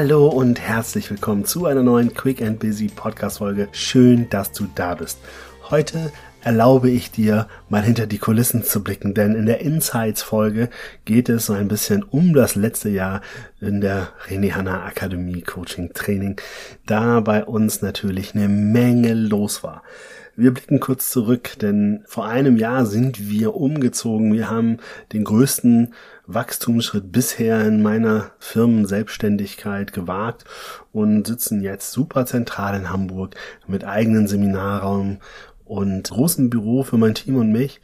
Hallo und herzlich willkommen zu einer neuen Quick and Busy Podcast Folge. Schön, dass du da bist. Heute erlaube ich dir, mal hinter die Kulissen zu blicken, denn in der Insights Folge geht es so ein bisschen um das letzte Jahr in der René Hanna Akademie Coaching Training, da bei uns natürlich eine Menge los war. Wir blicken kurz zurück, denn vor einem Jahr sind wir umgezogen. Wir haben den größten Wachstumsschritt bisher in meiner Firmenselbstständigkeit gewagt und sitzen jetzt super zentral in Hamburg mit eigenen Seminarraum und großem Büro für mein Team und mich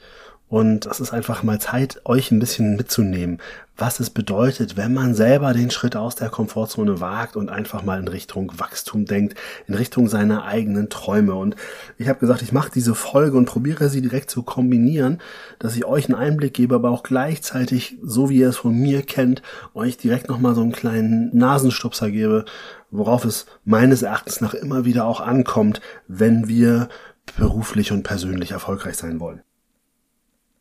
und es ist einfach mal Zeit, euch ein bisschen mitzunehmen, was es bedeutet, wenn man selber den Schritt aus der Komfortzone wagt und einfach mal in Richtung Wachstum denkt, in Richtung seiner eigenen Träume. Und ich habe gesagt, ich mache diese Folge und probiere sie direkt zu kombinieren, dass ich euch einen Einblick gebe, aber auch gleichzeitig, so wie ihr es von mir kennt, euch direkt nochmal so einen kleinen Nasenstupser gebe, worauf es meines Erachtens nach immer wieder auch ankommt, wenn wir beruflich und persönlich erfolgreich sein wollen.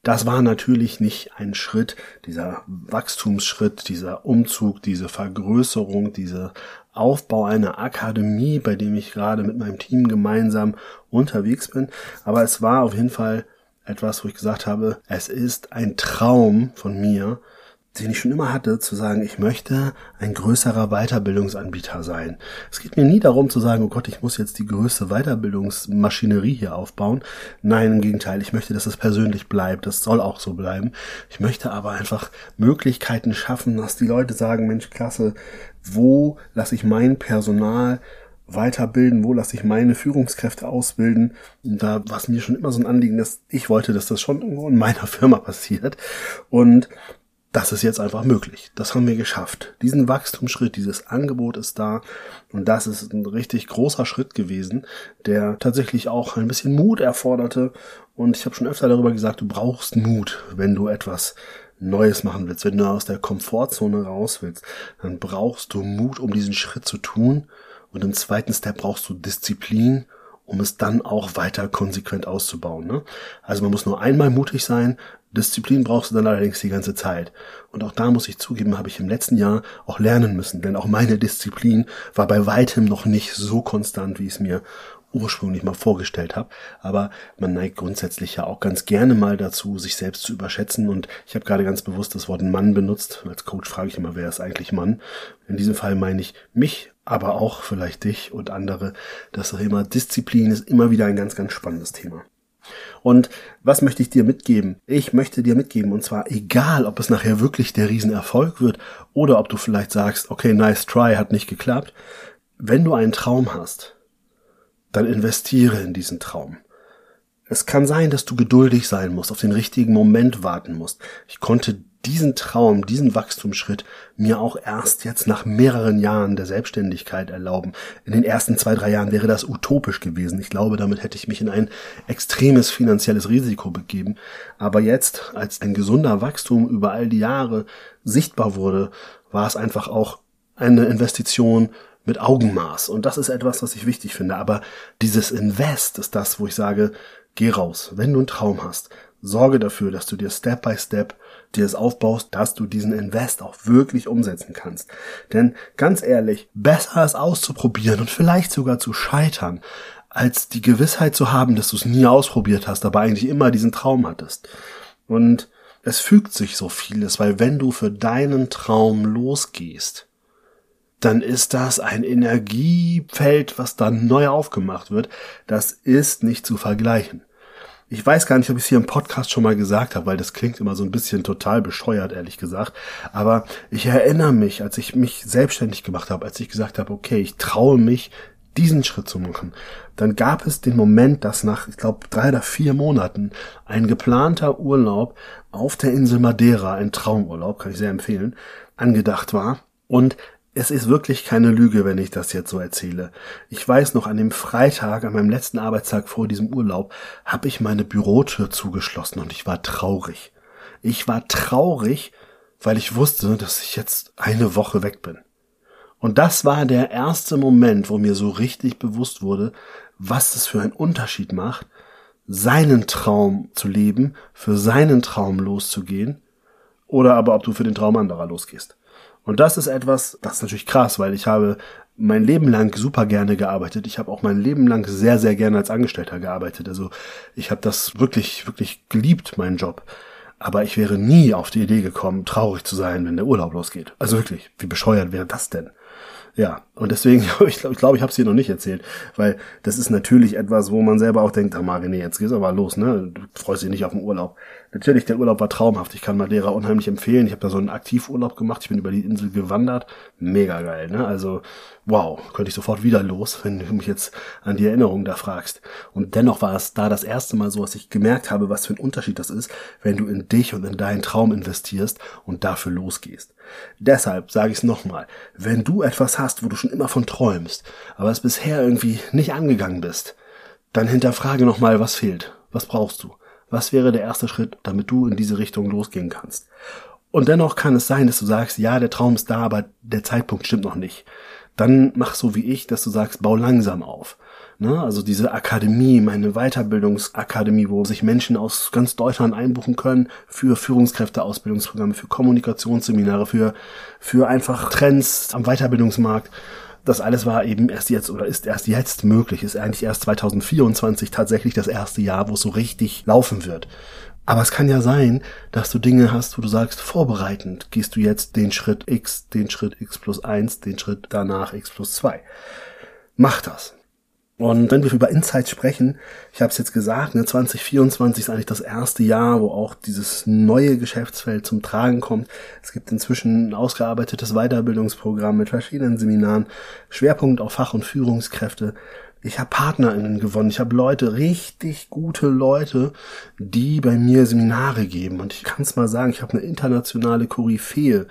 Das war natürlich nicht ein Schritt, dieser Wachstumsschritt, dieser Umzug, diese Vergrößerung, dieser Aufbau einer Akademie, bei dem ich gerade mit meinem Team gemeinsam unterwegs bin. Aber es war auf jeden Fall etwas, wo ich gesagt habe, es ist ein Traum von mir, den ich schon immer hatte, zu sagen, ich möchte ein größerer Weiterbildungsanbieter sein. Es geht mir nie darum zu sagen, oh Gott, ich muss jetzt die größte Weiterbildungsmaschinerie hier aufbauen. Nein, im Gegenteil, ich möchte, dass es persönlich bleibt. Das soll auch so bleiben. Ich möchte aber einfach Möglichkeiten schaffen, dass die Leute sagen, Mensch, klasse, wo lasse ich mein Personal weiterbilden, wo lasse ich meine Führungskräfte ausbilden. Da war es mir schon immer so ein Anliegen, dass ich wollte, dass das schon irgendwo in meiner Firma passiert. Und das ist jetzt einfach möglich. Das haben wir geschafft. Diesen Wachstumsschritt, dieses Angebot ist da. Und das ist ein richtig großer Schritt gewesen, der tatsächlich auch ein bisschen Mut erforderte. Und ich habe schon öfter darüber gesagt, du brauchst Mut, wenn du etwas Neues machen willst, wenn du aus der Komfortzone raus willst, dann brauchst du Mut, um diesen Schritt zu tun. Und im zweiten Step brauchst du Disziplin um es dann auch weiter konsequent auszubauen. Ne? Also man muss nur einmal mutig sein, Disziplin brauchst du dann allerdings die ganze Zeit. Und auch da muss ich zugeben, habe ich im letzten Jahr auch lernen müssen, denn auch meine Disziplin war bei weitem noch nicht so konstant, wie es mir ursprünglich mal vorgestellt habe. Aber man neigt grundsätzlich ja auch ganz gerne mal dazu, sich selbst zu überschätzen. Und ich habe gerade ganz bewusst das Wort Mann benutzt. Als Coach frage ich immer, wer ist eigentlich Mann? In diesem Fall meine ich mich, aber auch vielleicht dich und andere. Das Thema Disziplin ist immer wieder ein ganz, ganz spannendes Thema. Und was möchte ich dir mitgeben? Ich möchte dir mitgeben, und zwar egal, ob es nachher wirklich der Riesenerfolg wird oder ob du vielleicht sagst, okay, nice try, hat nicht geklappt. Wenn du einen Traum hast, dann investiere in diesen Traum. Es kann sein, dass du geduldig sein musst, auf den richtigen Moment warten musst. Ich konnte diesen Traum, diesen Wachstumsschritt mir auch erst jetzt nach mehreren Jahren der Selbstständigkeit erlauben. In den ersten zwei, drei Jahren wäre das utopisch gewesen. Ich glaube, damit hätte ich mich in ein extremes finanzielles Risiko begeben. Aber jetzt, als ein gesunder Wachstum über all die Jahre sichtbar wurde, war es einfach auch eine Investition mit Augenmaß. Und das ist etwas, was ich wichtig finde. Aber dieses Invest ist das, wo ich sage, geh raus. Wenn du einen Traum hast, sorge dafür, dass du dir Step by Step dir es aufbaust, dass du diesen Invest auch wirklich umsetzen kannst. Denn ganz ehrlich, besser es auszuprobieren und vielleicht sogar zu scheitern, als die Gewissheit zu haben, dass du es nie ausprobiert hast, aber eigentlich immer diesen Traum hattest. Und es fügt sich so vieles, weil wenn du für deinen Traum losgehst, dann ist das ein Energiefeld, was dann neu aufgemacht wird. Das ist nicht zu vergleichen. Ich weiß gar nicht, ob ich es hier im Podcast schon mal gesagt habe, weil das klingt immer so ein bisschen total bescheuert, ehrlich gesagt. Aber ich erinnere mich, als ich mich selbstständig gemacht habe, als ich gesagt habe, okay, ich traue mich, diesen Schritt zu machen, dann gab es den Moment, dass nach, ich glaube, drei oder vier Monaten ein geplanter Urlaub auf der Insel Madeira, ein Traumurlaub, kann ich sehr empfehlen, angedacht war. Und es ist wirklich keine Lüge, wenn ich das jetzt so erzähle. Ich weiß noch, an dem Freitag, an meinem letzten Arbeitstag vor diesem Urlaub, habe ich meine Bürotür zugeschlossen und ich war traurig. Ich war traurig, weil ich wusste, dass ich jetzt eine Woche weg bin. Und das war der erste Moment, wo mir so richtig bewusst wurde, was es für einen Unterschied macht, seinen Traum zu leben, für seinen Traum loszugehen, oder aber ob du für den Traum anderer losgehst. Und das ist etwas, das ist natürlich krass, weil ich habe mein Leben lang super gerne gearbeitet. Ich habe auch mein Leben lang sehr, sehr gerne als Angestellter gearbeitet. Also ich habe das wirklich, wirklich geliebt, meinen Job. Aber ich wäre nie auf die Idee gekommen, traurig zu sein, wenn der Urlaub losgeht. Also wirklich, wie bescheuert wäre das denn? Ja, und deswegen, ich glaube, ich, glaub, ich habe es dir noch nicht erzählt, weil das ist natürlich etwas, wo man selber auch denkt, ah René, jetzt geht's aber los, ne? Du freust dich nicht auf den Urlaub. Natürlich, der Urlaub war traumhaft. Ich kann Madeira unheimlich empfehlen. Ich habe da so einen Aktivurlaub gemacht. Ich bin über die Insel gewandert. Mega geil, ne? Also, wow, könnte ich sofort wieder los, wenn du mich jetzt an die Erinnerung da fragst. Und dennoch war es da das erste Mal so, dass ich gemerkt habe, was für ein Unterschied das ist, wenn du in dich und in deinen Traum investierst und dafür losgehst. Deshalb sage ich es nochmal, wenn du etwas hast, wo du schon immer von träumst, aber es bisher irgendwie nicht angegangen bist, dann hinterfrage nochmal, was fehlt, was brauchst du, was wäre der erste Schritt, damit du in diese Richtung losgehen kannst. Und dennoch kann es sein, dass du sagst, ja, der Traum ist da, aber der Zeitpunkt stimmt noch nicht. Dann mach so wie ich, dass du sagst, bau langsam auf. Ne? Also diese Akademie, meine Weiterbildungsakademie, wo sich Menschen aus ganz Deutschland einbuchen können für Führungskräfteausbildungsprogramme, für Kommunikationsseminare, für, für einfach Trends am Weiterbildungsmarkt. Das alles war eben erst jetzt oder ist erst jetzt möglich, ist eigentlich erst 2024 tatsächlich das erste Jahr, wo es so richtig laufen wird. Aber es kann ja sein, dass du Dinge hast, wo du sagst, vorbereitend gehst du jetzt den Schritt X, den Schritt X plus eins, den Schritt danach X plus zwei. Mach das. Und wenn wir über Insights sprechen, ich habe es jetzt gesagt, ne, 2024 ist eigentlich das erste Jahr, wo auch dieses neue Geschäftsfeld zum Tragen kommt. Es gibt inzwischen ein ausgearbeitetes Weiterbildungsprogramm mit verschiedenen Seminaren, Schwerpunkt auf Fach- und Führungskräfte. Ich habe PartnerInnen gewonnen, ich habe Leute, richtig gute Leute, die bei mir Seminare geben. Und ich kann es mal sagen, ich habe eine internationale Koryphäe,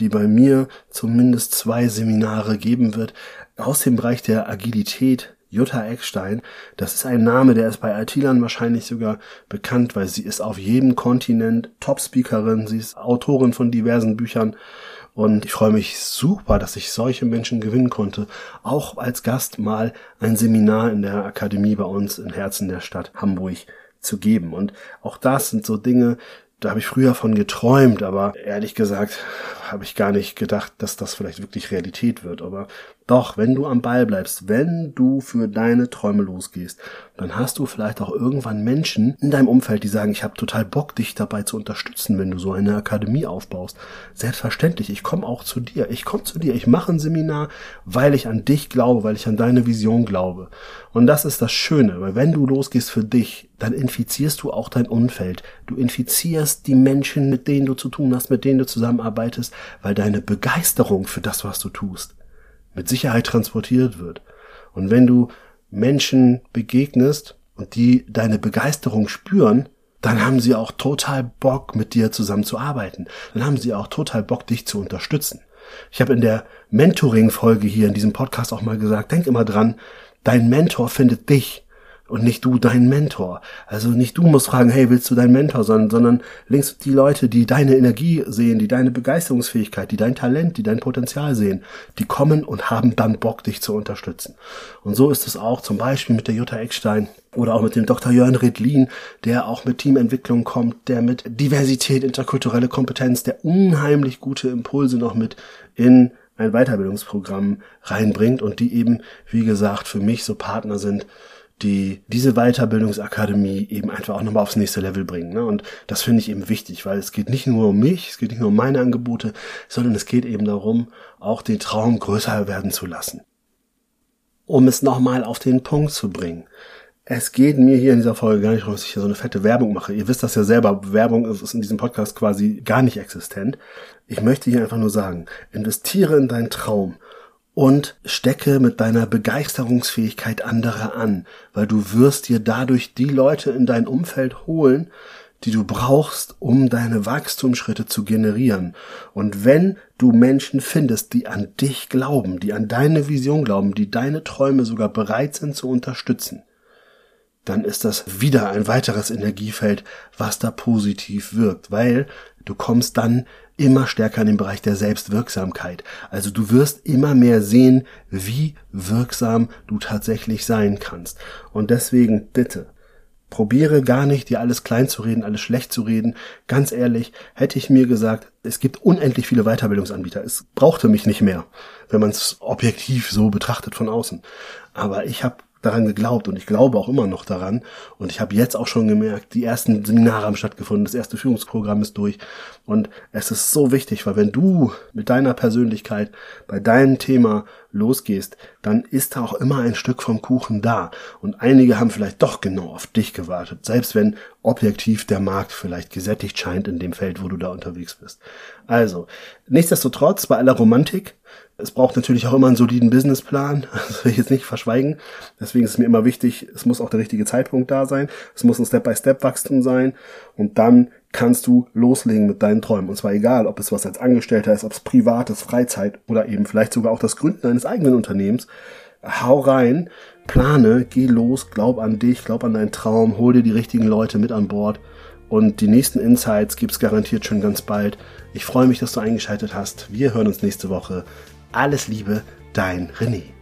die bei mir zumindest zwei Seminare geben wird aus dem Bereich der Agilität, Jutta Eckstein, das ist ein Name, der ist bei IT-Lern wahrscheinlich sogar bekannt, weil sie ist auf jedem Kontinent Top-Speakerin, sie ist Autorin von diversen Büchern und ich freue mich super, dass ich solche Menschen gewinnen konnte, auch als Gast mal ein Seminar in der Akademie bei uns im Herzen der Stadt Hamburg zu geben. Und auch das sind so Dinge, da habe ich früher von geträumt, aber ehrlich gesagt habe ich gar nicht gedacht, dass das vielleicht wirklich Realität wird. Aber doch, wenn du am Ball bleibst, wenn du für deine Träume losgehst, dann hast du vielleicht auch irgendwann Menschen in deinem Umfeld, die sagen, ich habe total Bock, dich dabei zu unterstützen, wenn du so eine Akademie aufbaust. Selbstverständlich, ich komme auch zu dir. Ich komme zu dir. Ich mache ein Seminar, weil ich an dich glaube, weil ich an deine Vision glaube. Und das ist das Schöne, weil wenn du losgehst für dich, dann infizierst du auch dein Umfeld. Du infizierst die Menschen, mit denen du zu tun hast, mit denen du zusammenarbeitest, weil deine Begeisterung für das, was du tust, mit Sicherheit transportiert wird. Und wenn du Menschen begegnest und die deine Begeisterung spüren, dann haben sie auch total Bock, mit dir zusammenzuarbeiten. Dann haben sie auch total Bock, dich zu unterstützen. Ich habe in der Mentoring-Folge hier in diesem Podcast auch mal gesagt, denk immer dran, dein Mentor findet dich und nicht du dein Mentor. Also nicht du musst fragen, hey, willst du dein Mentor, sondern, sondern links die Leute, die deine Energie sehen, die deine Begeisterungsfähigkeit, die dein Talent, die dein Potenzial sehen, die kommen und haben dann Bock, dich zu unterstützen. Und so ist es auch zum Beispiel mit der Jutta Eckstein oder auch mit dem Dr. Jörn Redlin, der auch mit Teamentwicklung kommt, der mit Diversität, interkulturelle Kompetenz, der unheimlich gute Impulse noch mit in ein Weiterbildungsprogramm reinbringt und die eben, wie gesagt, für mich so Partner sind, die diese Weiterbildungsakademie eben einfach auch nochmal aufs nächste Level bringen. Ne? Und das finde ich eben wichtig, weil es geht nicht nur um mich, es geht nicht nur um meine Angebote, sondern es geht eben darum, auch den Traum größer werden zu lassen. Um es nochmal auf den Punkt zu bringen. Es geht mir hier in dieser Folge gar nicht darum, dass ich hier so eine fette Werbung mache. Ihr wisst das ja selber, Werbung ist in diesem Podcast quasi gar nicht existent. Ich möchte hier einfach nur sagen, investiere in deinen Traum und stecke mit deiner Begeisterungsfähigkeit andere an, weil du wirst dir dadurch die Leute in dein Umfeld holen, die du brauchst, um deine Wachstumsschritte zu generieren. Und wenn du Menschen findest, die an dich glauben, die an deine Vision glauben, die deine Träume sogar bereit sind zu unterstützen, dann ist das wieder ein weiteres Energiefeld, was da positiv wirkt, weil du kommst dann immer stärker in den Bereich der Selbstwirksamkeit. Also du wirst immer mehr sehen, wie wirksam du tatsächlich sein kannst. Und deswegen bitte, Probiere gar nicht, dir alles klein zu reden, alles schlecht zu reden. Ganz ehrlich, hätte ich mir gesagt, es gibt unendlich viele Weiterbildungsanbieter. Es brauchte mich nicht mehr, wenn man es objektiv so betrachtet von außen. Aber ich habe daran geglaubt und ich glaube auch immer noch daran. Und ich habe jetzt auch schon gemerkt, die ersten Seminare haben stattgefunden, das erste Führungsprogramm ist durch. Und es ist so wichtig, weil wenn du mit deiner Persönlichkeit bei deinem Thema losgehst, dann ist da auch immer ein Stück vom Kuchen da. Und einige haben vielleicht doch genau auf dich gewartet, selbst wenn objektiv der Markt vielleicht gesättigt scheint in dem Feld, wo du da unterwegs bist. Also, nichtsdestotrotz, bei aller Romantik, es braucht natürlich auch immer einen soliden Businessplan, das will ich jetzt nicht verschweigen. Deswegen ist es mir immer wichtig, es muss auch der richtige Zeitpunkt da sein, es muss ein Step-by-Step-Wachstum sein und dann kannst du loslegen mit deinen Träumen. Und zwar egal, ob es was als Angestellter ist, ob es privates, Freizeit oder eben vielleicht sogar auch das Gründen eines eigenen Unternehmens. Hau rein, plane, geh los, glaub an dich, glaub an deinen Traum, hol dir die richtigen Leute mit an Bord. Und die nächsten Insights gibt's garantiert schon ganz bald. Ich freue mich, dass du eingeschaltet hast. Wir hören uns nächste Woche. Alles Liebe, dein René.